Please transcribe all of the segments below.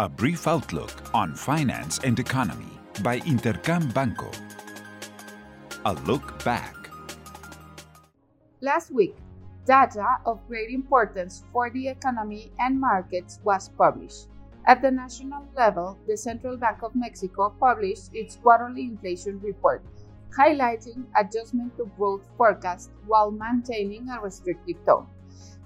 A brief outlook on finance and economy by Intercam Banco. A look back. Last week, data of great importance for the economy and markets was published. At the national level, the Central Bank of Mexico published its quarterly inflation report, highlighting adjustment to growth forecast while maintaining a restrictive tone.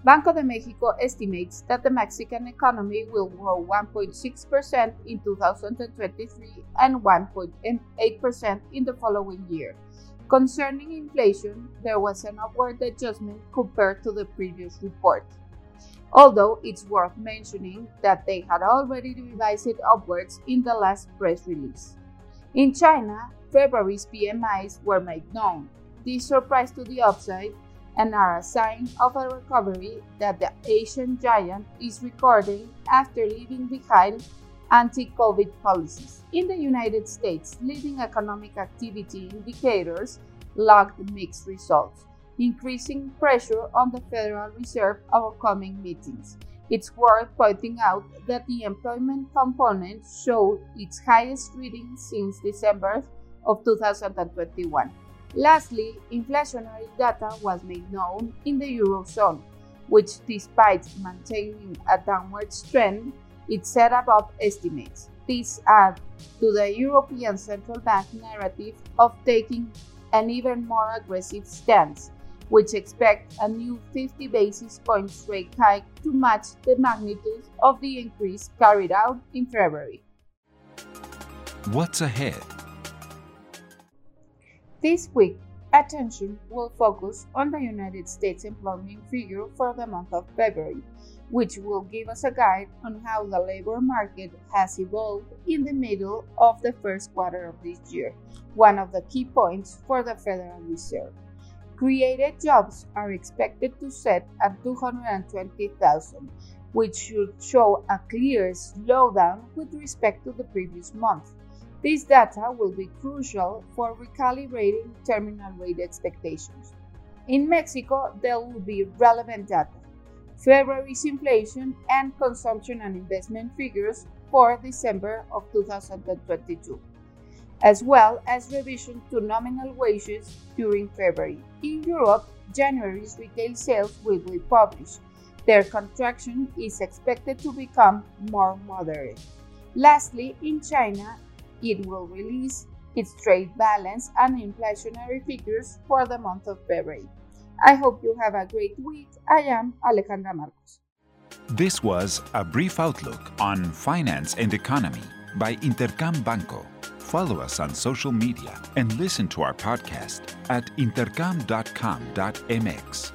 Banco de Mexico estimates that the Mexican economy will grow 1.6% in 2023 and 1.8% in the following year. Concerning inflation, there was an upward adjustment compared to the previous report. Although it's worth mentioning that they had already revised it upwards in the last press release. In China, February's PMIs were made known. This surprised to the upside and are a sign of a recovery that the Asian giant is recording after leaving behind anti COVID policies. In the United States, leading economic activity indicators logged mixed results, increasing pressure on the Federal Reserve over coming meetings. It's worth pointing out that the employment component showed its highest reading since December of 2021. Lastly, inflationary data was made known in the Eurozone, which, despite maintaining a downward trend, it set above estimates. This adds to the European Central Bank narrative of taking an even more aggressive stance, which expects a new 50 basis points rate hike to match the magnitude of the increase carried out in February. What's ahead? This week, attention will focus on the United States employment figure for the month of February, which will give us a guide on how the labor market has evolved in the middle of the first quarter of this year, one of the key points for the Federal Reserve. Created jobs are expected to set at 220,000, which should show a clear slowdown with respect to the previous month. This data will be crucial for recalibrating terminal rate expectations. In Mexico, there will be relevant data, February's inflation and consumption and investment figures for December of 2022, as well as revision to nominal wages during February. In Europe, January's retail sales will be published. Their contraction is expected to become more moderate. Lastly, in China, it will release its trade balance and inflationary figures for the month of February. I hope you have a great week. I am Alejandra Marcos. This was a brief outlook on finance and economy by Intercam Banco. Follow us on social media and listen to our podcast at intercam.com.mx.